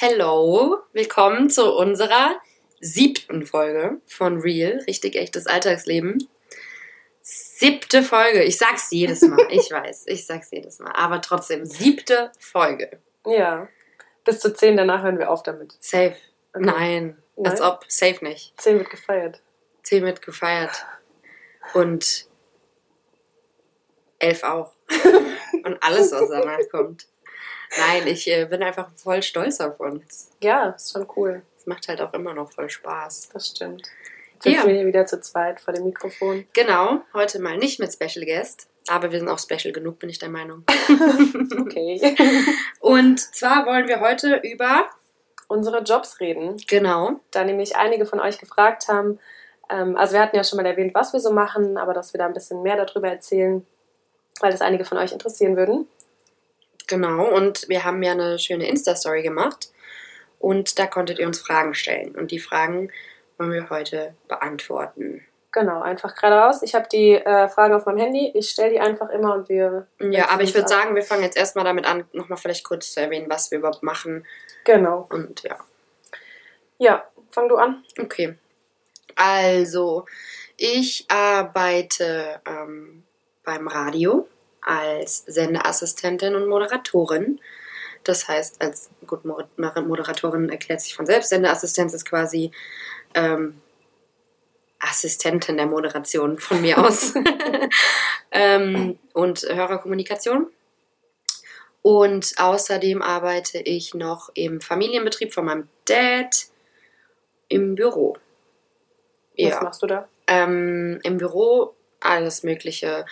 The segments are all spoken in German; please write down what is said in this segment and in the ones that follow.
Hello, willkommen zu unserer siebten Folge von Real, richtig echtes Alltagsleben. Siebte Folge, ich sag's jedes Mal, ich weiß, ich sag's jedes Mal, aber trotzdem, siebte Folge. Ja. Bis zu zehn danach hören wir auf damit. Safe. Okay. Nein, als Nein? ob, safe nicht. Zehn wird gefeiert. Zehn wird gefeiert und elf auch. und alles, was danach kommt. Nein, ich äh, bin einfach voll stolz auf uns. Ja, ist schon cool. Es macht halt auch immer noch voll Spaß. Das stimmt. Jetzt Ja. wir hier wieder zu zweit vor dem Mikrofon. Genau, heute mal nicht mit Special Guest, aber wir sind auch special genug, bin ich der Meinung. Okay. Und zwar wollen wir heute über, Unsere Jobs reden. genau, Da nämlich einige von euch gefragt haben. Ähm, also wir hatten ja schon mal erwähnt, was wir so machen, aber dass wir da ein bisschen mehr darüber erzählen, weil das einige von euch interessieren würden. Genau. Und wir haben ja eine schöne Insta-Story gemacht und da konntet ihr uns Fragen stellen. Und die Fragen wollen wir heute beantworten. Genau, einfach geradeaus. Ich habe die äh, Fragen auf meinem Handy. Ich stelle die einfach immer und wir. Ja, aber ich würde sagen, wir fangen jetzt erstmal damit an, nochmal vielleicht kurz zu erwähnen, was wir überhaupt machen. Genau. Und ja, Ja, fang du an. Okay. Also, ich arbeite ähm, beim Radio als Sendeassistentin und Moderatorin. Das heißt, als gut, Moder- Moderatorin erklärt sich von selbst. Sendeassistenz ist quasi ähm, Assistentin der Moderation von mir aus. ähm, und Hörerkommunikation. Und außerdem arbeite ich noch im Familienbetrieb von meinem Dad im Büro. Was Ja, machst du da? ähm, im Büro alles Mögliche.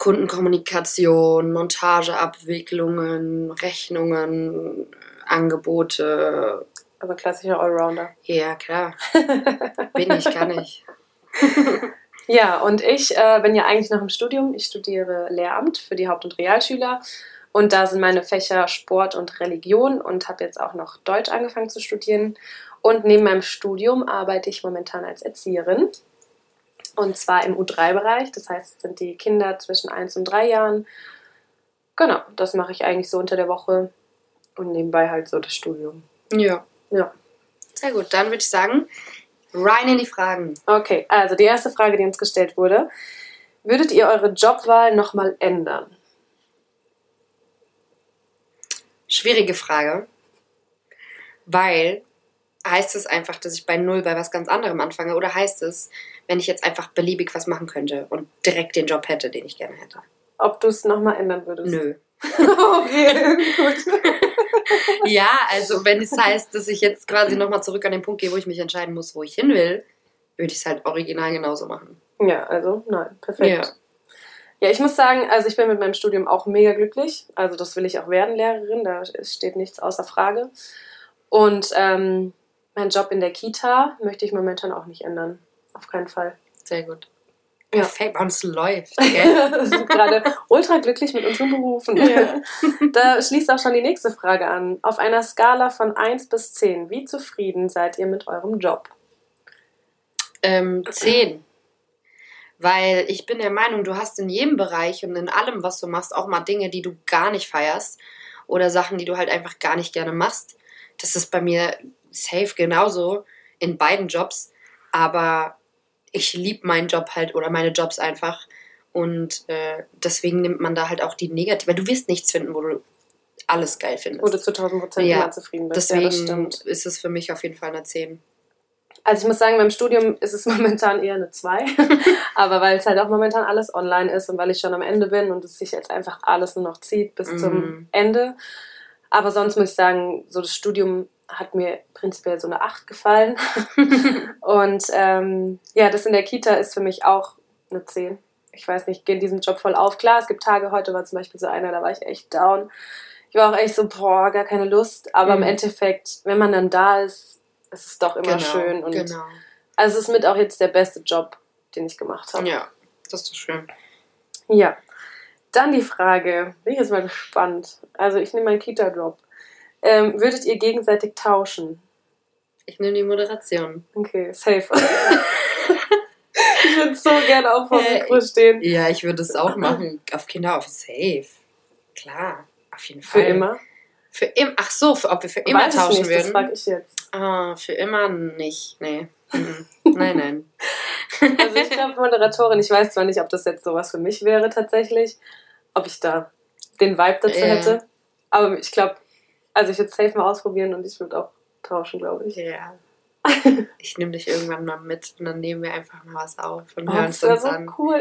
Kundenkommunikation, Montageabwicklungen, Rechnungen, Angebote. Also klassischer Allrounder. Ja, klar. Bin ich, kann ich. Ja, und ich äh, bin ja eigentlich noch im Studium. Ich studiere Lehramt für die Haupt- und Realschüler. Und da sind meine Fächer Sport und Religion und habe jetzt auch noch Deutsch angefangen zu studieren. Und neben meinem Studium arbeite ich momentan als Erzieherin. Und zwar im U3-Bereich. Das heißt, es sind die Kinder zwischen 1 und 3 Jahren. Genau, das mache ich eigentlich so unter der Woche. Und nebenbei halt so das Studium. Ja. Ja. Sehr gut, dann würde ich sagen, rein in die Fragen. Okay, also die erste Frage, die uns gestellt wurde. Würdet ihr eure Jobwahl nochmal ändern? Schwierige Frage, weil heißt es einfach, dass ich bei Null bei was ganz anderem anfange oder heißt es, wenn ich jetzt einfach beliebig was machen könnte und direkt den Job hätte, den ich gerne hätte? Ob du es nochmal ändern würdest? Nö. okay, gut. Ja, also wenn es heißt, dass ich jetzt quasi nochmal zurück an den Punkt gehe, wo ich mich entscheiden muss, wo ich hin will, würde ich es halt original genauso machen. Ja, also nein, perfekt. Ja. Ja. ich muss sagen, also ich bin mit meinem Studium auch mega glücklich. Also das will ich auch werden, Lehrerin, da steht nichts außer Frage. Und ähm, meinen Job in der Kita möchte ich momentan auch nicht ändern. Auf keinen Fall. Sehr gut. Ja. Perfekt, bei uns läuft. Wir Gell? sind gerade ultra glücklich mit unseren Berufen. Ja. Da schließt auch schon die nächste Frage an. Auf einer Skala von 1 bis 10, wie zufrieden seid ihr mit eurem Job? ähm, zehn. Weil ich bin der Meinung, du hast in jedem Bereich und in allem, was du machst, auch mal Dinge, die du gar nicht feierst oder Sachen, die du halt einfach gar nicht gerne machst. Das ist bei mir safe genauso in beiden Jobs. Aber ich liebe meinen Job halt oder meine Jobs einfach. Und äh, deswegen nimmt man da halt auch die negative. Weil du wirst nichts finden, wo du alles geil findest. Wo du zu 1000 Prozent Ja, immer zufrieden bist. deswegen ja, ist es für mich auf jeden Fall eine 10. Also ich muss sagen, beim Studium ist es momentan eher eine 2. Aber weil es halt auch momentan alles online ist und weil ich schon am Ende bin und es sich jetzt einfach alles nur noch zieht bis Mhm. zum Ende. Aber sonst muss ich sagen, so das Studium hat mir prinzipiell so eine 8 gefallen. und ähm, ja, das in der Kita ist für mich auch eine 10. Ich weiß nicht, ich gehe in diesem Job voll auf. Klar, es gibt Tage, heute war zum Beispiel so einer, da war ich echt down. Ich war auch echt so, boah, gar keine Lust. Aber Mhm. im Endeffekt, wenn man dann da ist, ist es doch immer schön. Und genau. also es ist mit auch jetzt der beste Job, den ich gemacht habe. Ja, das ist schön. Ja. Dann die Frage, bin ich jetzt mal gespannt. Also ich nehme meinen Kita-Job. Ähm, würdet ihr gegenseitig tauschen? Ich nehme die Moderation. Okay, safe. ich würde so gerne auch vor dem Äh, Mikro stehen. Ja, ich würde es auch machen. Auf Kinder auf Safe. Klar, auf jeden Für Fall. immer. Für im Ach so, für, ob wir für immer Weiß ich tauschen nicht, das würden? frage ich jetzt. Ah, für immer nicht. Nee. Mhm. nein, nein. Also ich glaube, Moderatorin, ich weiß zwar nicht, ob das jetzt sowas für mich wäre tatsächlich, ob ich da den Vibe dazu Ja. hätte, aber ich glaube, also ich würde safe mal ausprobieren und ich würde auch tauschen, glaube ich. Ja. Ich nehme dich irgendwann mal mit und dann nehmen wir einfach mal was auf und Oh, hören das es uns so an. cool.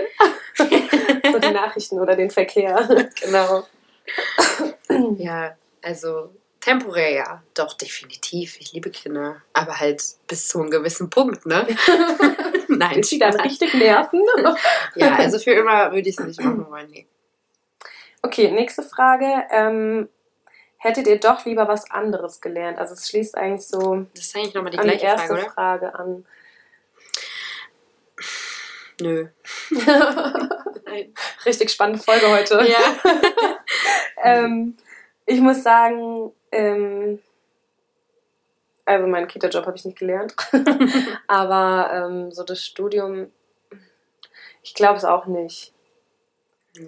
so die Nachrichten oder den Verkehr. Genau. ja, also temporär ja, doch definitiv. Ich liebe Kinder, aber halt bis zu einem gewissen Punkt, ne? Nein, Bis sie dann richtig nerven. Ja, also für immer würde ich es nicht machen wollen. Nee. Okay, nächste Frage. Ähm, hättet ihr doch lieber was anderes gelernt? Also es schließt eigentlich so Das ist eigentlich nochmal die an die gleiche erste Frage, oder? Frage an. Nö. Nein. Richtig spannende Folge heute. Ja. ähm, ich muss sagen, ähm, also meinen Kita-Job habe ich nicht gelernt, aber ähm, so das Studium, ich glaube es auch nicht.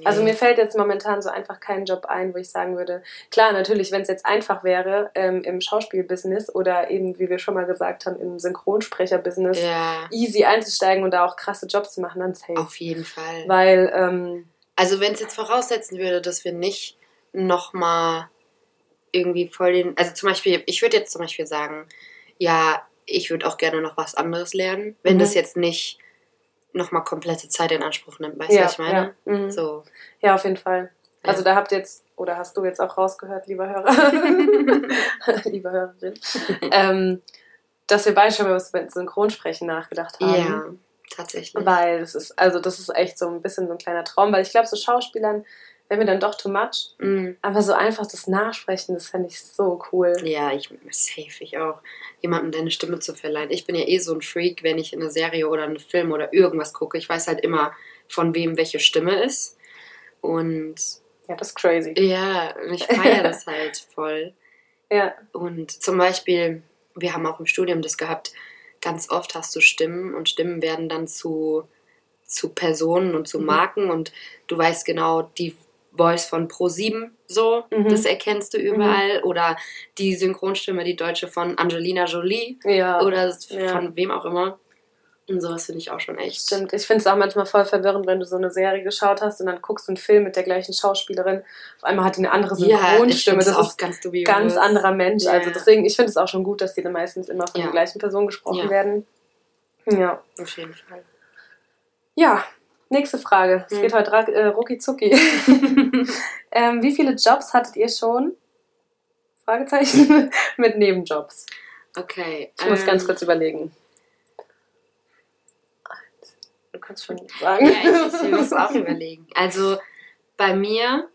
Also mir fällt jetzt momentan so einfach kein Job ein, wo ich sagen würde, klar, natürlich, wenn es jetzt einfach wäre ähm, im Schauspielbusiness oder eben, wie wir schon mal gesagt haben, im Synchronsprecherbusiness, Ja, easy einzusteigen und da auch krasse Jobs zu machen, dann safe. auf jeden Fall. Weil, ähm, Also wenn es jetzt voraussetzen würde, dass wir nicht nochmal irgendwie voll den. Also zum Beispiel, ich würde jetzt zum Beispiel sagen, ja, ich würde auch gerne noch was anderes lernen, wenn Mhm. das jetzt nicht nochmal komplette Zeit in Anspruch nimmt. Weißt du, ja, was ich meine? Ja, mhm. So. ja, auf jeden Fall. Also da habt ihr jetzt, oder hast du jetzt auch rausgehört, lieber Hörer, lieber Hörerin, ähm, dass wir beide schon über das Synchronsprechen nachgedacht haben. Ja, tatsächlich. Weil das ist, also das ist echt so ein bisschen so ein kleiner Traum, weil ich glaube, so Schauspielern wäre mir dann doch too much. Mhm. Aber so einfach das Nachsprechen, das fände ich so cool. Ja, ich safe ich auch, jemandem deine Stimme zu verleihen. Ich bin ja eh so ein Freak, wenn ich in eine Serie oder einen Film oder irgendwas gucke. Ich weiß halt immer, von wem welche Stimme ist. Und Ja, das ist crazy. ja, und ich feiere das halt voll. Ja, Und zum Beispiel, wir haben auch im Studium das gehabt, ganz oft hast du Stimmen und Stimmen werden dann zu, zu Personen und zu Mhm. Marken und du weißt genau, die Voice von Pro7 so, Mhm. das erkennst du überall. Oder die Synchronstimme, die deutsche von Angelina Jolie ja. oder Ja. von wem auch immer. Und sowas finde ich auch schon echt. Stimmt, ich finde es auch manchmal voll verwirrend, wenn du so eine Serie geschaut hast und dann guckst du einen Film mit der gleichen Schauspielerin. Auf einmal hat die eine andere Ja, Synchronstimme. finde das ist ganz dubios. ganz anderer Mensch. Ja. Also deswegen, ich finde es auch schon gut, dass die dann meistens immer von Ja. der gleichen Person gesprochen Ja. werden. Ja. Auf jeden Fall. Ja, nächste Frage. Es Hm. geht heute äh, rucki zucki. ähm, wie viele Jobs hattet ihr schon? Fragezeichen mit Nebenjobs. Okay. Ich muss ähm, ganz kurz überlegen. Du kannst schon sagen. Ja, ich, ich muss auch überlegen. Also bei mir.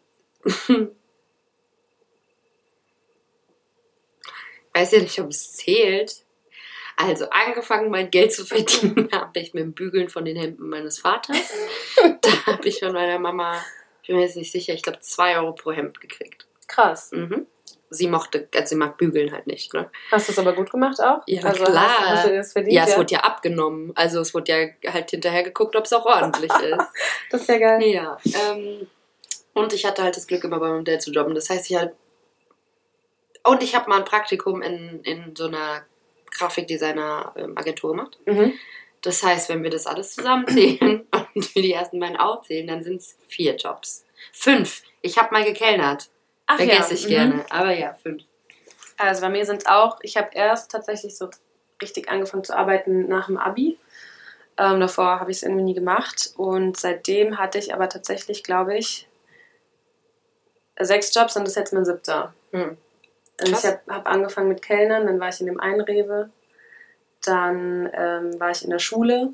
weiß ja nicht, ob es zählt. Also angefangen, mein Geld zu verdienen, habe ich mit dem Bügeln von den Hemden meines Vaters. da habe ich von meiner Mama, ich bin mir jetzt nicht sicher, ich glaube 2 Euro pro Hemd gekriegt. Krass. Mhm. Sie mochte, also sie mag bügeln halt nicht, ne? Hast du es aber gut gemacht auch? Ja, also klar. Hast, hast du das verdient? Ja, es wurde ja abgenommen. Also es wurde ja halt hinterher geguckt, ob es auch ordentlich ist. Das ist ja geil. Ja, ähm, und ich hatte halt das Glück, immer bei meinem Dad zu jobben. Das heißt, ich halt. Und ich habe mal ein Praktikum in, in so einer Grafikdesigner-Agentur gemacht. Mhm. Das heißt, wenn wir das alles zusammenzählen und wir die ersten beiden aufzählen, dann sind es vier Jobs. Fünf. Ich habe mal gekellnert. Ach Vergesse ja. ich mhm. gerne. Aber ja, fünf. Also bei mir sind es auch, ich habe erst tatsächlich so richtig angefangen zu arbeiten nach dem Abi. Ähm, davor habe ich es irgendwie nie gemacht. Und seitdem hatte ich aber tatsächlich, glaube ich, sechs Jobs und das ist jetzt mein siebter. Hm. Also Krass. ich habe hab angefangen mit Kellnern, dann war ich in dem einen Rewe, dann ähm, war ich in der Schule,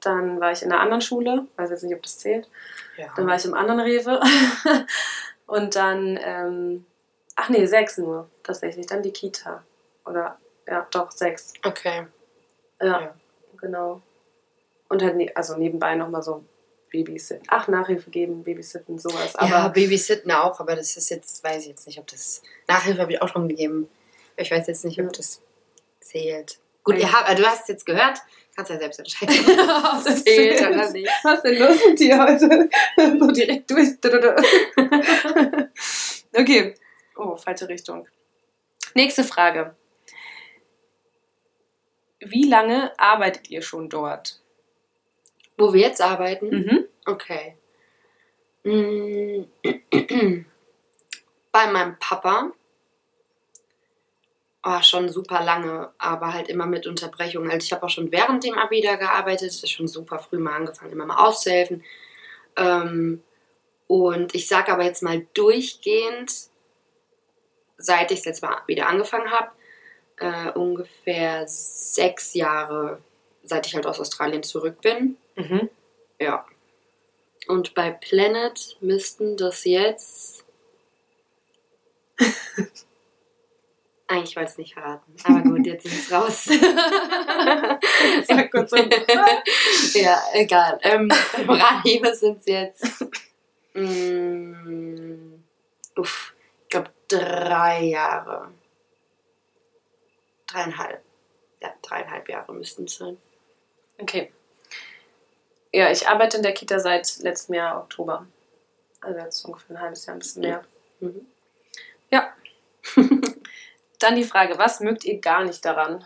dann war ich in einer anderen Schule, weiß jetzt nicht, ob das zählt. Ja. Dann war ich im anderen Rewe. und dann, ähm, ach nee, sechs nur tatsächlich. Dann die Kita. Oder, ja, doch, sechs. Okay. Ja, Ja. genau. Und halt, ne also nebenbei nochmal so Babysitten. Ach, Nachhilfe geben, Babysitten, sowas. Aber ja, Babysitten auch, aber das ist jetzt, weiß ich jetzt nicht, ob das. Nachhilfe habe ich auch schon gegeben. Ich weiß jetzt nicht, ob das zählt. Gut, ihr habt, du hast es jetzt gehört, kannst ja selbst entscheiden, ob das zählt oder nicht. Was ist denn los mit dir heute? so direkt durch. okay. Oh, falsche Richtung. Nächste Frage. Wie lange arbeitet ihr schon dort? Wo wir jetzt arbeiten? Mhm. Okay. Mm. Bei meinem Papa. Oh, schon super lange, aber halt immer mit Unterbrechungen. Also ich habe auch schon während dem Abi da gearbeitet, ist schon super früh mal angefangen, immer mal auszuhelfen. Ähm, und ich sage aber jetzt mal durchgehend, seit ich es jetzt mal wieder angefangen habe, äh, ungefähr sechs Jahre, seit ich halt aus Australien zurück bin. Mhm. Ja. Und bei Planet müssten das jetzt. Eigentlich wollte ich es nicht verraten. Aber gut, jetzt ist es raus. Sag kurz ja, egal. Ähm, beim Radio sind es jetzt. Mm, uff, ich glaube drei Jahre. Dreieinhalb. Ja, dreieinhalb Jahre müssten es sein. Okay. Ja, ich arbeite in der Kita seit letztem Jahr Oktober. Also jetzt ungefähr ein halbes Jahr, ein bisschen mehr. Mhm. Ja. Dann die Frage, was mögt ihr gar nicht daran?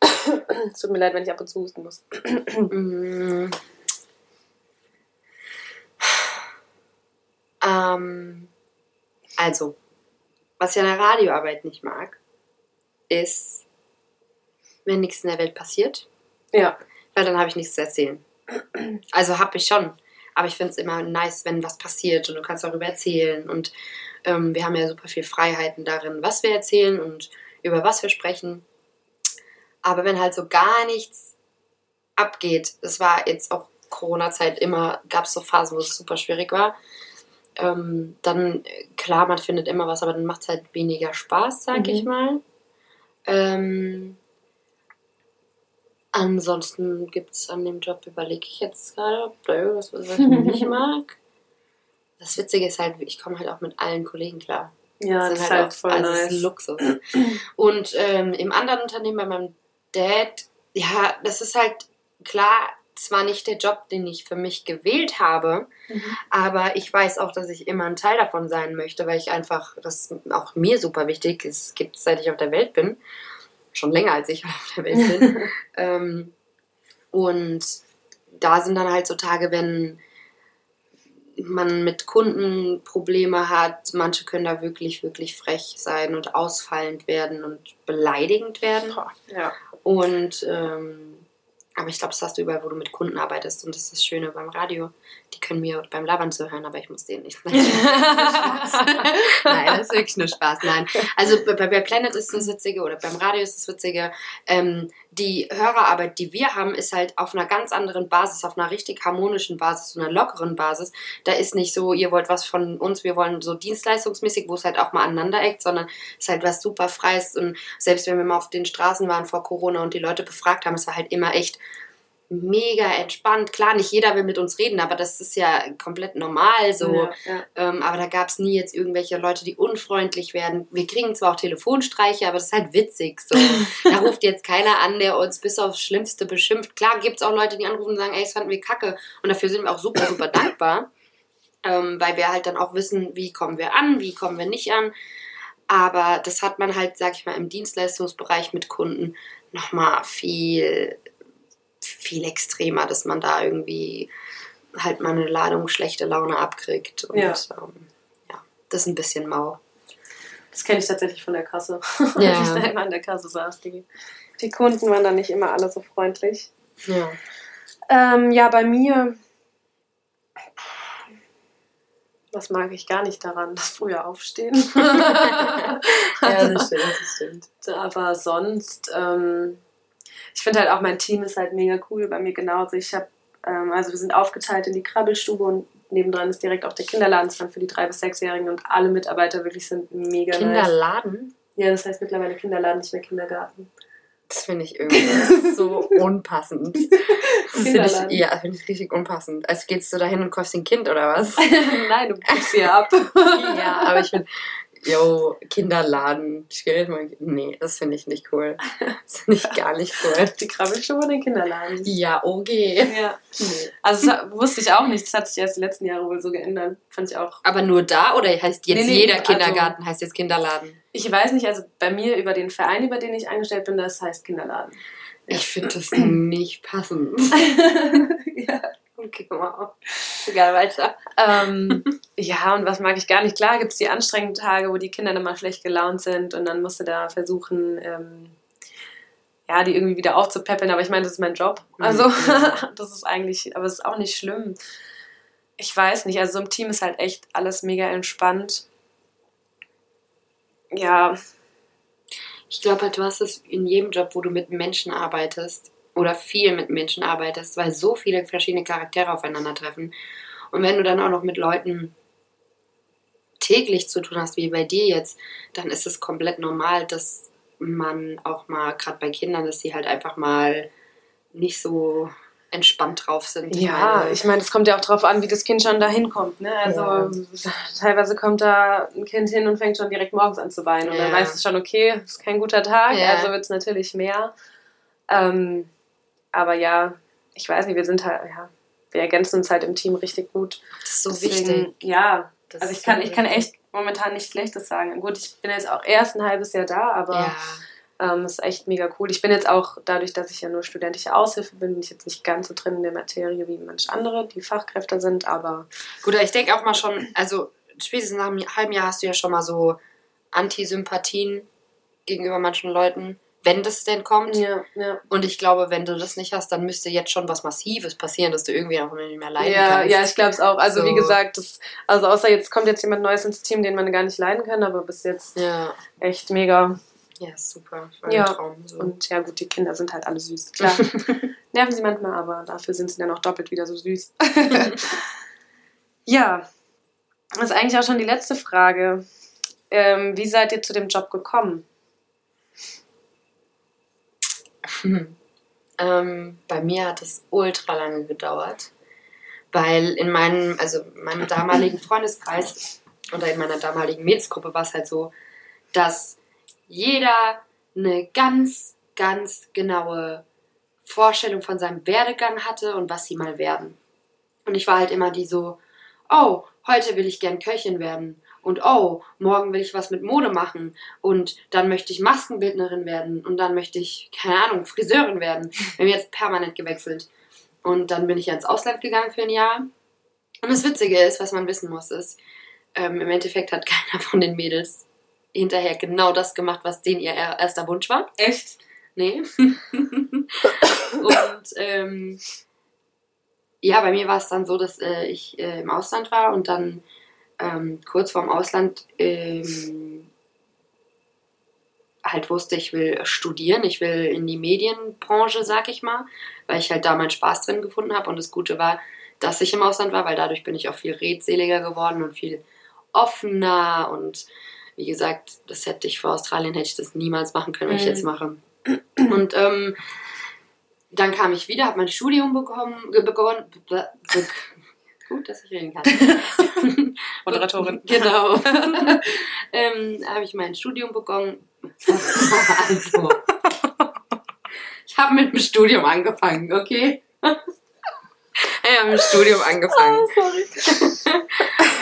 Es tut mir leid, wenn ich ab und zu husten muss. Ähm, also, was ich an der Radioarbeit nicht mag, ist, wenn nichts in der Welt passiert, Ja. Weil dann habe ich nichts zu erzählen. Also habe ich schon, aber ich finde es immer nice, wenn was passiert und du kannst darüber erzählen und ähm, wir haben ja super viel Freiheiten darin, was wir erzählen und über was wir sprechen. Aber wenn halt so gar nichts abgeht, das war jetzt auch Corona-Zeit immer, gab es so Phasen, wo es super schwierig war, ähm, dann klar, man findet immer was, aber dann macht es halt weniger Spaß, sag Mhm. ich mal. Ähm, ansonsten gibt es an dem Job, überlege ich jetzt gerade, ob da irgendwas ist, was ich nicht mag. Das Witzige ist halt, ich komme halt auch mit allen Kollegen klar. Ja, das sind ist halt auch- voll also es nice. ist Luxus. Und ähm, im anderen Unternehmen bei meinem Dad, ja, das ist halt klar, zwar nicht der Job, den ich für mich gewählt habe, Mhm. aber ich weiß auch, dass ich immer ein Teil davon sein möchte, weil ich einfach, das ist auch mir super wichtig, es gibt seit ich auf der Welt bin, schon länger als ich auf der Welt bin. ähm, und da sind dann halt so Tage, wenn man mit Kunden Probleme hat, manche können da wirklich, wirklich frech sein und ausfallend werden und beleidigend werden. Ja. Und ähm, aber ich glaube, das hast du überall, wo du mit Kunden arbeitest. Und das ist das Schöne beim Radio. Die können mir beim Labern zuhören, aber ich muss denen nicht. Nein, das ist wirklich nur Spaß. Nein. Also bei, bei Planet ist das Witzige oder beim Radio ist das Witzige. Ähm, die Hörerarbeit, die wir haben, ist halt auf einer ganz anderen Basis, auf einer richtig harmonischen Basis, einer lockeren Basis. Da ist nicht so, ihr wollt was von uns, wir wollen so dienstleistungsmäßig, wo es halt auch mal aneinander eckt, sondern es ist halt was super Freies. Und selbst wenn wir mal auf den Straßen waren vor Corona und die Leute befragt haben, es war halt immer echt mega entspannt. Klar, nicht jeder will mit uns reden, aber das ist ja komplett normal so. Ja, ja. Ähm, aber da gab es nie jetzt irgendwelche Leute, die unfreundlich werden. Wir kriegen zwar auch Telefonstreiche, aber das ist halt witzig. So. da ruft jetzt keiner an, der uns bis aufs Schlimmste beschimpft. Klar gibt es auch Leute, die anrufen und sagen, ey, das fanden wir kacke. Und dafür sind wir auch super, super dankbar. Ähm, weil wir halt dann auch wissen, wie kommen wir an, wie kommen wir nicht an. Aber das hat man halt, sag ich mal, im Dienstleistungsbereich mit Kunden nochmal viel, viel extremer, dass man da irgendwie halt mal eine Ladung schlechte Laune abkriegt. Und Ja. ähm, ja, das ist ein bisschen mau. Das kenne ich tatsächlich von der Kasse. Ja. Als ich da immer an der Kasse saß. Die, die Kunden waren dann nicht immer alle so freundlich. Ja. Ähm, ja, bei mir. Was mag ich gar nicht daran? Das frühe Aufstehen. ja, das stimmt, das stimmt. Aber sonst, ähm, ich finde halt auch mein Team ist halt mega cool bei mir genauso. Ich habe, ähm, also wir sind aufgeteilt in die Krabbelstube und nebendran ist direkt auch der Kinderladen, das ist dann für die drei bis sechsjährigen und alle Mitarbeiter wirklich sind mega nice. Kinderladen? Ja, das heißt mittlerweile Kinderladen, nicht mehr Kindergarten. Das finde ich irgendwie so unpassend. Das finde ich, ja, finde ich richtig unpassend. Also gehst du da hin und kaufst ein Kind oder was? Nein, du gibst sie ab. ja, aber ich finde, yo, Kinderladen. Nee, das finde ich nicht cool. Das finde ich gar nicht cool. Die Krabbelstube oder den Kinderladen? Ja, okay. Ja. Nee. Also das wusste ich auch nicht. Das hat sich erst die letzten Jahre wohl so geändert. Fand ich auch. Aber nur da oder heißt jetzt Nee, nee, jeder also- Kindergarten heißt jetzt Kinderladen? Ich weiß nicht, also bei mir über den Verein, über den ich angestellt bin, das heißt Kinderladen. Ich finde das nicht passend. ja. Okay, mal auf. Egal, weiter. Ähm, ja, und was mag ich gar nicht? Klar gibt es die anstrengenden Tage, wo die Kinder dann mal schlecht gelaunt sind und dann musst du da versuchen, ähm, ja, die irgendwie wieder aufzupäppeln. Aber ich meine, das ist mein Job. Also, Mhm. das ist eigentlich, aber es ist auch nicht schlimm. Ich weiß nicht, also so im Team ist halt echt alles mega entspannt. Ja, Ich glaube halt, du hast es in jedem Job, wo du mit Menschen arbeitest oder viel mit Menschen arbeitest, weil so viele verschiedene Charaktere aufeinandertreffen. Und wenn du dann auch noch mit Leuten täglich zu tun hast, wie bei dir jetzt, dann ist es komplett normal, dass man auch mal, gerade bei Kindern, dass sie halt einfach mal nicht so entspannt drauf sind. Ja, meine, ich meine, es kommt ja auch drauf an, wie das Kind schon dahin kommt. Ne? Also Ja. teilweise kommt da ein Kind hin und fängt schon direkt morgens an zu weinen. Und dann Ja. weiß es schon, okay, ist kein guter Tag, Ja. also wird es natürlich mehr. Ähm, aber ja, ich weiß nicht, wir sind halt, ja, wir ergänzen uns halt im Team richtig gut. das ist so Deswegen, wichtig. Ja, Das also ich kann, ich kann echt momentan nichts Schlechtes sagen. Gut, ich bin jetzt auch erst ein halbes Jahr da, aber Ja. ähm, ist echt mega cool. Ich bin jetzt auch, dadurch, dass ich ja nur studentische Aushilfe bin, bin ich jetzt nicht ganz so drin in der Materie wie manche andere, die Fachkräfte sind, aber Gut, ich denke auch mal schon, also spätestens nach einem halben Jahr hast du ja schon mal so Antisympathien gegenüber manchen Leuten, wenn das denn kommt. ja, ja. Und ich glaube, wenn du das nicht hast, dann müsste jetzt schon was Massives passieren, dass du irgendwie auch nicht mehr leiden Ja, kannst. ja, ich glaube es auch. Also So. wie gesagt, das, also außer jetzt kommt jetzt jemand Neues ins Team, den man gar nicht leiden kann, aber bis jetzt ja. echt mega. Ja, super. Ja. Traum. So. Und ja gut, die Kinder sind halt alle süß. Klar, nerven sie manchmal, aber dafür sind sie dann auch doppelt wieder so süß. ja, das ist eigentlich auch schon die letzte Frage. Ähm, wie seid ihr zu dem Job gekommen? Ähm, bei mir hat es ultra lange gedauert, weil in meinem, also in meinem damaligen Freundeskreis oder in meiner damaligen Mädelsgruppe war es halt so, dass jeder eine ganz, ganz genaue Vorstellung von seinem Werdegang hatte und was sie mal werden. Und ich war halt immer die so, oh, heute will ich gern Köchin werden. Und oh, morgen will ich was mit Mode machen. Und dann möchte ich Maskenbildnerin werden. Und dann möchte ich, keine Ahnung, Friseurin werden. Wir haben jetzt permanent gewechselt. Und dann bin ich ja ins Ausland gegangen für ein Jahr. Und das Witzige ist, was man wissen muss, ist, ähm, im Endeffekt hat keiner von den Mädels hinterher genau das gemacht, was denen ihr er- erster Wunsch war. Echt? Nee. und ähm, ja, bei mir war es dann so, dass äh, ich äh, im Ausland war und dann ähm, kurz vorm Ausland ähm, halt wusste, ich will studieren, ich will in die Medienbranche, sag ich mal, weil ich halt da meinen Spaß drin gefunden habe. Und das Gute war, dass ich im Ausland war, weil dadurch bin ich auch viel redseliger geworden und viel offener. Und wie gesagt, das hätte ich vor Australien hätte ich das niemals machen können, was ich Mhm. jetzt mache. Und ähm, dann kam ich wieder, habe mein Studium bekommen, begonnen. be- be- Gut, dass ich reden kann. Moderatorin. Genau. ähm, habe ich mein Studium begonnen. also, ich habe mit dem Studium angefangen, okay? ich habe mit dem Studium angefangen. sorry.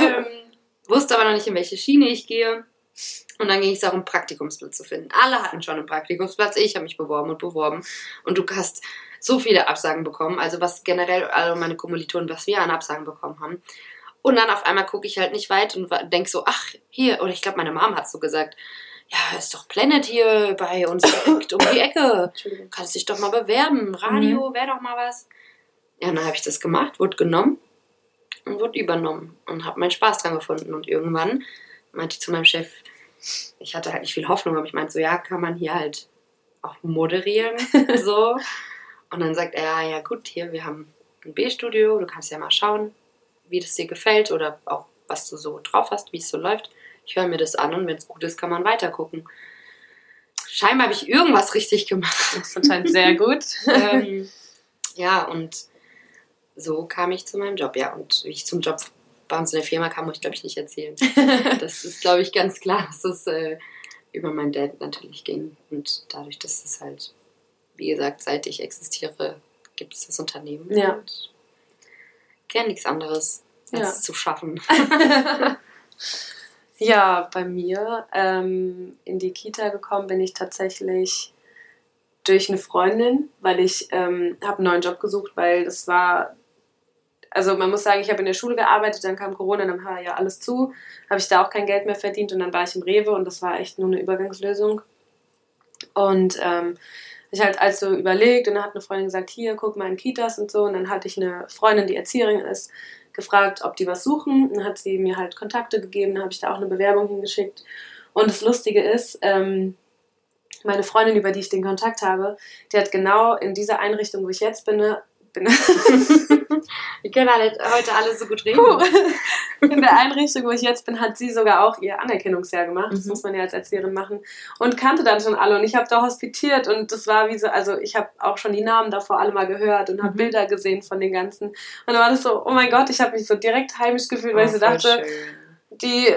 ähm, wusste aber noch nicht, in welche Schiene ich gehe. Und dann ging es darum, Praktikumsplatz zu finden. Alle hatten schon einen Praktikumsplatz. Ich habe mich beworben und beworben. Und du hast so viele Absagen bekommen. Also was generell alle meine Kommilitonen, was wir an Absagen bekommen haben. Und dann auf einmal gucke ich halt nicht weit und denke so, ach, hier, oder ich glaube, meine Mom hat so gesagt, ja, ist doch Planet hier bei uns direkt um die Ecke. Kannst dich doch mal bewerben. Radio wäre doch mal was. Ja, dann habe ich das gemacht, wurde genommen und wurde übernommen und habe meinen Spaß dran gefunden. Und irgendwann meinte ich zu meinem Chef, ich hatte halt nicht viel Hoffnung, aber ich meinte so, ja, kann man hier halt auch moderieren, so. Und dann sagt er, ja, ja gut, hier, wir haben ein B-Studio, du kannst ja mal schauen, wie das dir gefällt oder auch, was du so drauf hast, wie es so läuft. Ich höre mir das an und wenn es gut ist, kann man weiter gucken. Scheinbar habe ich irgendwas richtig gemacht. Das ist anscheinend sehr gut. ähm, ja, und so kam ich zu meinem Job, ja. Und wie ich zum Job bei uns in der Firma kam, muss ich glaube ich nicht erzählen. das ist glaube ich ganz klar, dass es äh, über meinen Dad natürlich ging. Und dadurch, dass es halt, wie gesagt, seit ich existiere, gibt es das Unternehmen. Ja. Und gern nichts anderes, als Ja. es zu schaffen. Ja, bei mir ähm, in die Kita gekommen bin ich tatsächlich durch eine Freundin, weil ich ähm, habe einen neuen Job gesucht, weil das war, also man muss sagen, ich habe in der Schule gearbeitet, dann kam Corona, dann war ja alles zu, habe ich da auch kein Geld mehr verdient und dann war ich im Rewe und das war echt nur eine Übergangslösung. Und ähm, ich halt also überlegt und dann hat eine Freundin gesagt, hier, guck mal in Kitas und so. Und dann hatte ich eine Freundin, die Erzieherin ist, gefragt, ob die was suchen. Dann hat sie mir halt Kontakte gegeben, dann habe ich da auch eine Bewerbung hingeschickt. Und das Lustige ist, ähm, meine Freundin, über die ich den Kontakt habe, die hat genau in dieser Einrichtung, wo ich jetzt bin, ne, bin Wir können alle, heute alle so gut reden. in der Einrichtung, wo ich jetzt bin, hat sie sogar auch ihr Anerkennungsjahr gemacht. Das Mhm. muss man ja als Erzieherin machen. Und kannte dann schon alle. Und ich habe da hospitiert und das war wie so, also ich habe auch schon die Namen davor alle mal gehört und habe Mhm. Bilder gesehen von den ganzen. Und dann war das so, oh mein Gott, ich habe mich so direkt heimisch gefühlt, weil ich so Oh, dachte, schön. die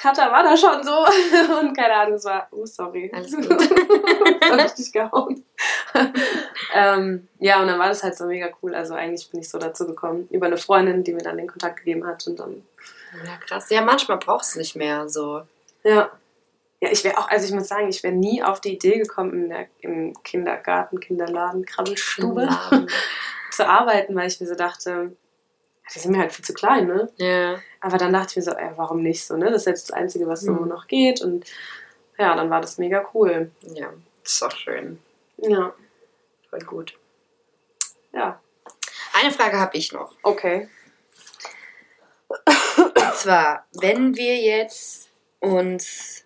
Katha war da schon so. Und keine Ahnung, es war, oh sorry. Alles gut. das war richtig gehauen. ähm, ja, und dann war das halt so mega cool. Also eigentlich bin ich so dazu gekommen, über eine Freundin, die mir dann den Kontakt gegeben hat. Und dann, Ja, krass. Ja, manchmal brauchst du nicht mehr so. ja. Ja, ich wäre auch, also ich muss sagen, ich wäre nie auf die Idee gekommen, in der, im Kindergarten, Kinderladen, Krabbelstube zu arbeiten, weil ich mir so dachte, die sind mir halt viel zu klein, ne? Ja. Aber dann dachte ich mir so, ey, warum nicht so, ne? Das ist jetzt das Einzige, was so Mhm. noch geht. Und ja, dann war das mega cool. Ja, ist doch schön. Ja, Voll gut. ja. Eine Frage habe ich noch. Okay. Und zwar, wenn wir jetzt uns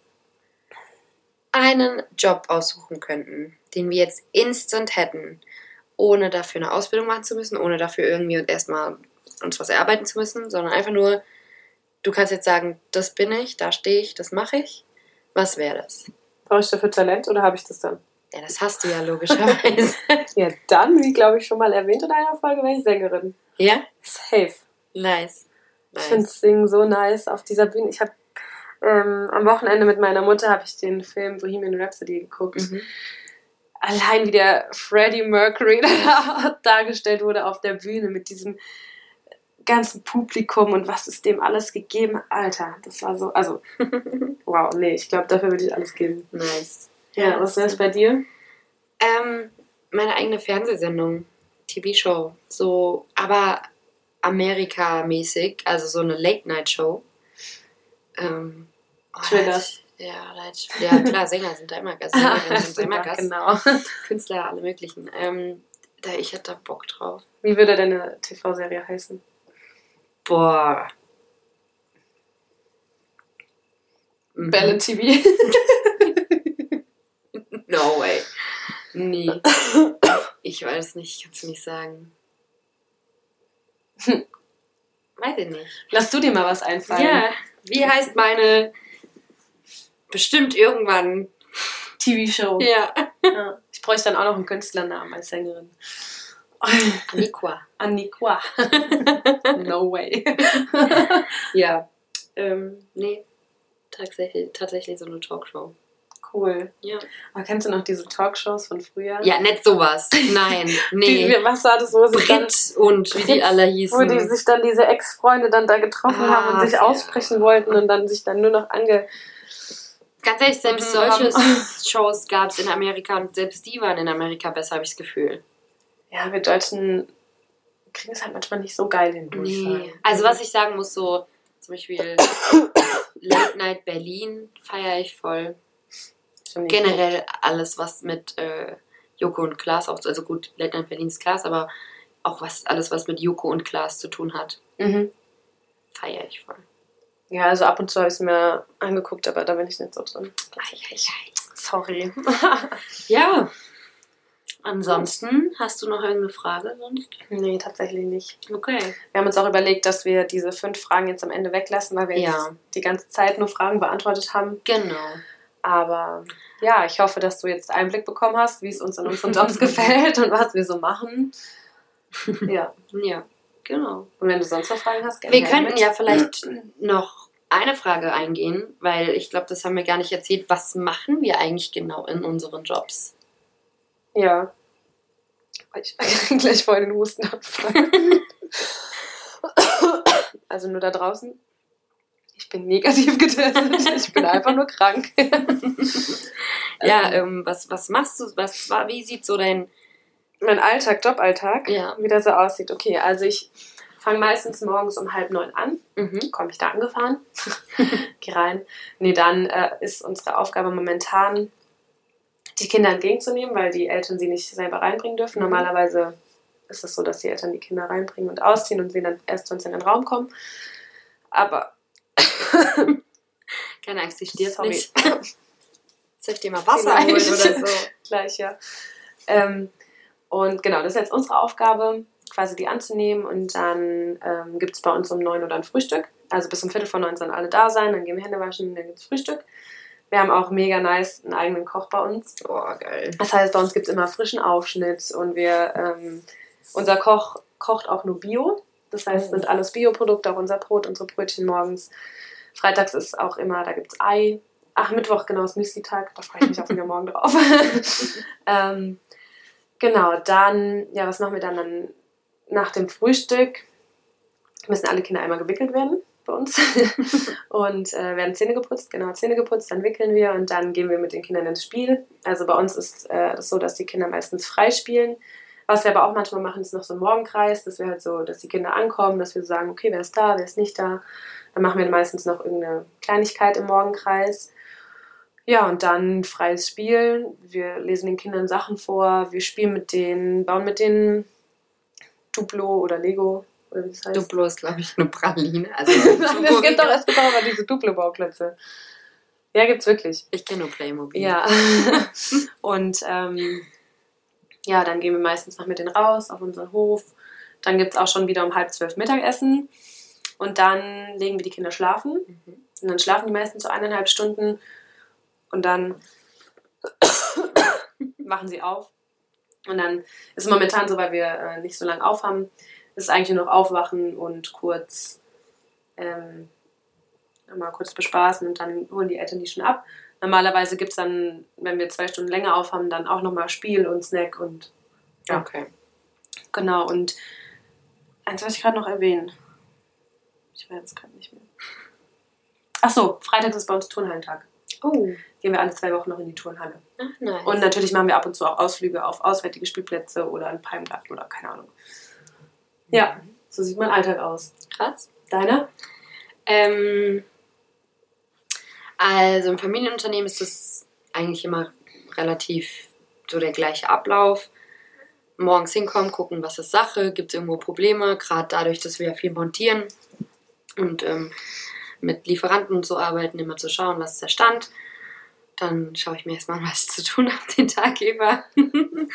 einen Job aussuchen könnten, den wir jetzt instant hätten, ohne dafür eine Ausbildung machen zu müssen, ohne dafür irgendwie erstmal uns was erarbeiten zu müssen, sondern einfach nur, du kannst jetzt sagen, das bin ich, da stehe ich, das mache ich. Was wäre das? Brauche ich dafür Talent oder habe ich das dann? Ja, das hast du ja logischerweise. Ja, dann, wie glaube ich schon mal erwähnt in einer Folge, wäre ich Sängerin. ja? Safe. Nice. Ich finde Singen so nice auf dieser Bühne. Ich habe ähm, am Wochenende mit meiner Mutter habe ich den Film Bohemian Rhapsody geguckt. Mhm. Allein wie der Freddie Mercury da dargestellt wurde auf der Bühne mit diesem ganzen Publikum und was es dem alles gegeben. Alter, das war so, also, wow, nee, ich glaube, dafür würde ich alles geben. Nice. Ja, was wäre es bei dir? Ähm, meine eigene Fernsehsendung, TV-Show. So, aber Amerika-mäßig, also so eine Late-Night-Show. Ähm, oh, ich- Ja, ja, klar, Sänger sind da immer Gast, Sängerinnen sind da immer Gast, genau. Künstler, alle möglichen. Ähm, da, ich hätte da Bock drauf. Wie würde deine TV-Serie heißen? Boah. Mhm. Bälle TV. No way. Nee. Ich weiß nicht, ich kann es nicht sagen. Weiß ich nicht. Lass du dir mal was einfallen. Ja, wie heißt meine bestimmt irgendwann? TV-Show. Ja. Ja. Ich bräuchte dann auch noch einen Künstlernamen als Sängerin. Niqua. Aniqua. no way. Ja. Ähm, nee. Tatsächlich, tatsächlich so eine Talkshow. Cool. Ja. Aber kennst du noch diese Talkshows von früher? Ja, nicht sowas. Nein. Die, Nee. wie- was war das, wo sie Brit und wie die alle wo hießen. die sich dann diese Ex-Freunde dann da getroffen Ah, haben und sich ja. aussprechen wollten und dann sich dann nur noch ange. Ganz ehrlich, selbst Mhm, solche Shows gab es in Amerika und selbst die waren in Amerika besser, habe ich das Gefühl. Ja, wir Deutschen kriegen es halt manchmal nicht so geil hin. Nee. Also was ich sagen muss, so zum Beispiel Late Night Berlin feiere ich voll. Generell alles, was mit äh, Joko und Klaas auch, also gut, Late Night Berlin ist Klaas, aber auch was, alles, was mit Joko und Klaas zu tun hat, gut. Mhm. feiere ich voll. Ja, also ab und zu habe ich es mir angeguckt, aber da bin ich nicht so drin. Ei, ei, ei. Sorry. Ja. Ansonsten, hast du noch irgendeine Frage sonst? nee, tatsächlich nicht. Okay. Wir haben uns auch überlegt, dass wir diese fünf Fragen jetzt am Ende weglassen, weil wir Ja. jetzt die ganze Zeit nur Fragen beantwortet haben. Genau. Aber ja, ich hoffe, dass du jetzt Einblick bekommen hast, wie es uns in unseren Jobs gefällt und was wir so machen. Ja, Ja. Genau. Und wenn du sonst noch Fragen hast, gerne. Wir könnten mit. ja vielleicht noch eine Frage eingehen, weil ich glaube, das haben wir gar nicht erzählt. Was machen wir eigentlich genau in unseren Jobs? Ja. Ich gleich vor den Husten also nur da draußen. Ich bin negativ getestet. Ich bin einfach nur krank. ja, ähm, was, was machst du? Was, wie sieht so dein mein Alltag, Joballtag, ja. wie das so aussieht. Okay, also ich fange meistens morgens um halb neun an. Mhm. Komme ich da angefahren? Geh rein. Nee, dann äh, ist unsere Aufgabe momentan, die Kinder entgegenzunehmen, weil die Eltern sie nicht selber reinbringen dürfen. Mhm. Normalerweise ist es so, dass die Eltern die Kinder reinbringen und ausziehen und sie dann erst uns in den Raum kommen. Aber. Keine Angst, ich stirbt nicht. Soll ich dir mal Wasser holen oder so? Gleich, ja. Ähm, und genau, das ist jetzt unsere Aufgabe, quasi die anzunehmen. Und dann ähm, gibt es bei uns um neun Uhr dann Frühstück. Also bis um Viertel vor neun sollen alle da sein, dann gehen wir Hände waschen, dann gibt es Frühstück. Wir haben auch mega nice einen eigenen Koch bei uns. Oh, geil. Das heißt, bei uns gibt es immer frischen Aufschnitt und wir, ähm, unser Koch kocht auch nur Bio. Das heißt, es sind alles Bioprodukte, auch unser Brot, unsere Brötchen morgens. Freitags ist auch immer, da gibt es Ei. Ach, Mittwoch, genau, ist Müsli-Tag. Da freue ich mich auch wieder morgen drauf. ähm, Genau, dann, ja, was machen wir dann? dann nach dem Frühstück müssen alle Kinder einmal gewickelt werden bei uns und äh, werden Zähne geputzt, genau, Zähne geputzt, dann wickeln wir und dann gehen wir mit den Kindern ins Spiel. Also bei uns ist äh, das so, dass die Kinder meistens frei spielen. Was wir aber auch manchmal machen, ist noch so ein Morgenkreis, dass wir halt so, dass die Kinder ankommen, dass wir sagen, okay, wer ist da, wer ist nicht da. Dann machen wir meistens noch irgendeine Kleinigkeit im Morgenkreis. Ja, und dann freies Spiel. Wir lesen den Kindern Sachen vor, wir spielen mit denen, bauen mit denen Duplo oder Lego. Oder wie das heißt. Duplo ist, glaube ich, eine Praline. Also es, gibt doch, es gibt auch immer diese Duplo-Bauklötze. Ja, gibt's wirklich. Ich kenne nur Playmobil. Ja. und ähm, ja, dann gehen wir meistens noch mit denen raus auf unseren Hof. Dann gibt es auch schon wieder um halb zwölf Mittagessen. Und dann legen wir die Kinder schlafen. Mhm. Und dann schlafen die meistens so eineinhalb Stunden. Und dann machen sie auf. Und dann ist es momentan so, weil wir äh, nicht so lange aufhaben, ist eigentlich nur noch aufwachen und kurz ähm, mal kurz bespaßen und dann holen die Eltern die schon ab. Normalerweise gibt es dann, wenn wir zwei Stunden länger aufhaben, dann auch nochmal Spiel und Snack und ja. Okay. Genau, und eins wollte ich gerade noch erwähnen. Ich weiß es gerade nicht mehr. Achso, Freitag ist bei uns Turnhallentag. Oh. Gehen wir alle zwei Wochen noch in die Turnhalle. Ach, nice. Und natürlich machen wir ab und zu auch Ausflüge auf auswärtige Spielplätze oder in Palmgarten oder keine Ahnung. Ja, so sieht mein Alltag aus. Krass. Deiner? Ähm, also im Familienunternehmen ist das eigentlich immer relativ so der gleiche Ablauf. Morgens hinkommen, gucken, was ist Sache, gibt es irgendwo Probleme, gerade dadurch, dass wir ja viel montieren und ähm, mit Lieferanten und so arbeiten, immer zu schauen, was ist der Stand. Dann schaue ich mir erstmal was zu tun auf den Tag über. ähm,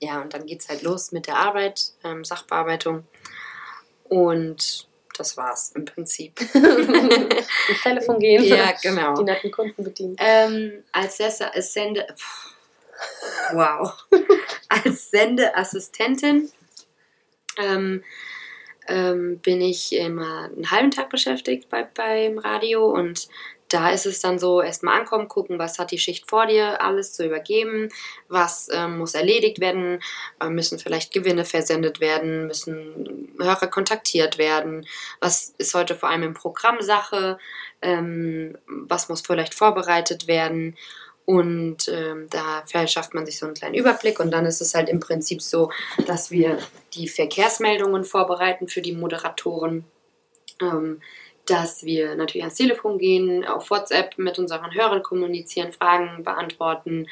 ja, und dann geht es halt los mit der Arbeit, ähm, Sachbearbeitung. Und das war's im Prinzip. Ins Telefon gehen. Ja, genau. Die netten Kunden bedienen. Ähm, als Sende. Wow. als Sendeassistentin ähm, ähm, bin ich immer einen halben Tag beschäftigt bei, beim Radio und da ist es dann so, erstmal ankommen, gucken, was hat die Schicht vor dir, alles zu übergeben, was ähm, muss erledigt werden, äh, müssen vielleicht Gewinne versendet werden, müssen Hörer kontaktiert werden, was ist heute vor allem im Programm Sache, ähm, was muss vielleicht vorbereitet werden? Und ähm, da verschafft man sich so einen kleinen Überblick und dann ist es halt im Prinzip so, dass wir die Verkehrsmeldungen vorbereiten für die Moderatoren, ähm, dass wir natürlich ans Telefon gehen, auf WhatsApp mit unseren Hörern kommunizieren, Fragen beantworten,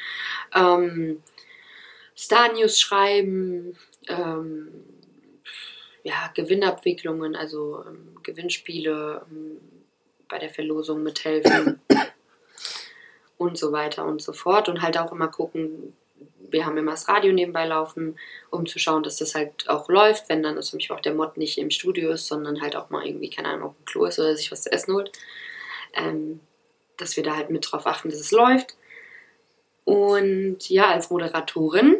ähm, Star News schreiben, ähm, ja, Gewinnabwicklungen, also ähm, Gewinnspiele ähm, bei der Verlosung mithelfen und so weiter und so fort. Und halt auch immer gucken, wir haben immer das Radio nebenbei laufen, um zu schauen, dass das halt auch läuft, wenn dann zum Beispiel auch der Mod nicht im Studio ist, sondern halt auch mal irgendwie, keine Ahnung, auf dem Klo ist oder sich was zu essen holt. Ähm, dass wir da halt mit drauf achten, dass es läuft. Und ja, als Moderatorin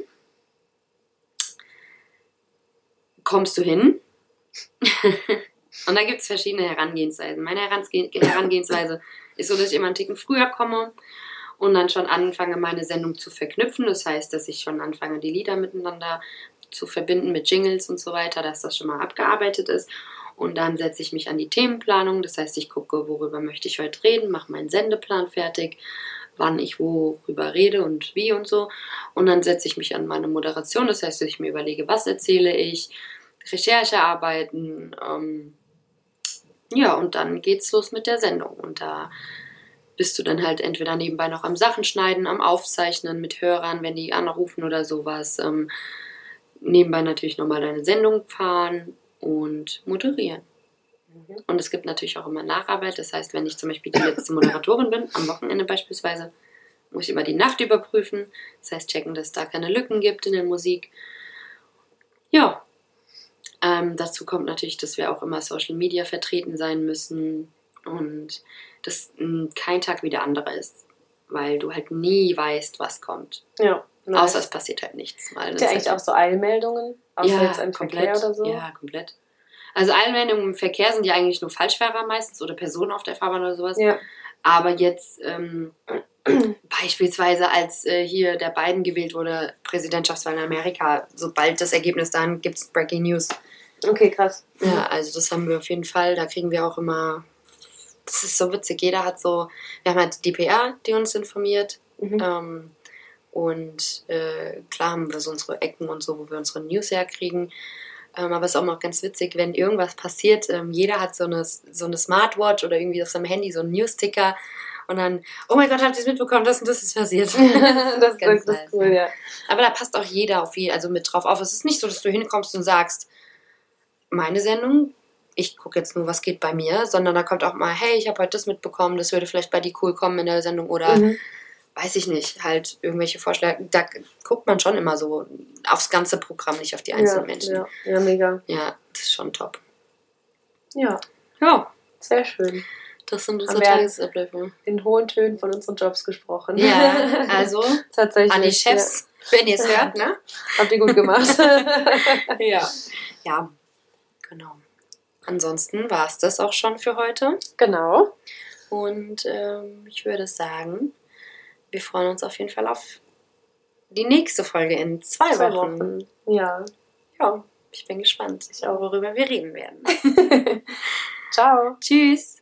kommst du hin. und da gibt es verschiedene Herangehensweisen. Meine Herangeh Herangehensweise ist so, dass ich immer einen Ticken früher komme und dann schon anfange, meine Sendung zu verknüpfen. Das heißt, dass ich schon anfange, die Lieder miteinander zu verbinden mit Jingles und so weiter, dass das schon mal abgearbeitet ist. Und dann setze ich mich an die Themenplanung. Das heißt, ich gucke, worüber möchte ich heute reden, mache meinen Sendeplan fertig, wann ich worüber rede und wie und so. Und dann setze ich mich an meine Moderation. Das heißt, dass ich mir überlege, was erzähle ich, Recherchearbeiten. Ähm, ja, und dann geht's los mit der Sendung. Und da bist du dann halt entweder nebenbei noch am Sachen schneiden, am Aufzeichnen mit Hörern, wenn die anrufen oder sowas. Ähm, nebenbei natürlich nochmal deine Sendung fahren und moderieren. Mhm. Und es gibt natürlich auch immer Nacharbeit. Das heißt, wenn ich zum Beispiel die letzte Moderatorin bin, am Wochenende beispielsweise, muss ich immer die Nacht überprüfen. Das heißt, checken, dass es da keine Lücken gibt in der Musik. Ja. Ähm, dazu kommt natürlich, dass wir auch immer Social Media vertreten sein müssen und dass kein Tag wie der andere ist, weil du halt nie weißt, was kommt. Ja. Nice. Außer es passiert halt nichts. Habt ihr eigentlich halt auch so Eilmeldungen? Außer ja, jetzt im komplett, Verkehr oder so? Ja, komplett. Also Eilmeldungen im Verkehr sind ja eigentlich nur Falschfahrer meistens oder Personen auf der Fahrbahn oder sowas. Ja. Aber jetzt ähm, beispielsweise, als äh, hier der Biden gewählt wurde, Präsidentschaftswahl in Amerika, sobald das Ergebnis dann gibt es Breaking News. Okay, krass. Ja, also das haben wir auf jeden Fall. Da kriegen wir auch immer. Das ist so witzig. Jeder hat so. Wir haben halt die PA, die uns informiert. Mhm. Ähm, und äh, klar haben wir so unsere Ecken und so, wo wir unsere News herkriegen. Ähm, aber es ist auch mal ganz witzig, wenn irgendwas passiert. Ähm, jeder hat so eine, so eine Smartwatch oder irgendwie auf seinem Handy so einen News-Ticker. Und dann, oh mein Gott, habt ihr es mitbekommen, das und das ist passiert. das, ist ganz das ist cool, ja. Aber da passt auch jeder auf je, also mit drauf auf. Es ist nicht so, dass du hinkommst und sagst, meine Sendung, ich gucke jetzt nur, was geht bei mir, sondern da kommt auch mal, hey, ich habe heute das mitbekommen, das würde vielleicht bei dir cool kommen in der Sendung oder mhm weiß ich nicht, halt irgendwelche Vorschläge. Da guckt man schon immer so aufs ganze Programm, nicht auf die einzelnen ja, Menschen. Ja, ja, mega. Ja, das ist schon top. Ja. Ja. Sehr schön. Das sind unsere Tagesabläufe. In hohen Tönen von unseren Jobs gesprochen. Ja, also tatsächlich. An die Chefs, ja. wenn ihr es hört, ne? Habt ihr gut gemacht. ja. Ja, genau. Ansonsten war es das auch schon für heute. Genau. Und ähm, ich würde sagen, wir freuen uns auf jeden Fall auf die nächste Folge in zwei, zwei Wochen. Wochen. Ja. Ja, ich bin gespannt, ich auch, worüber wir reden werden. Ciao. Tschüss.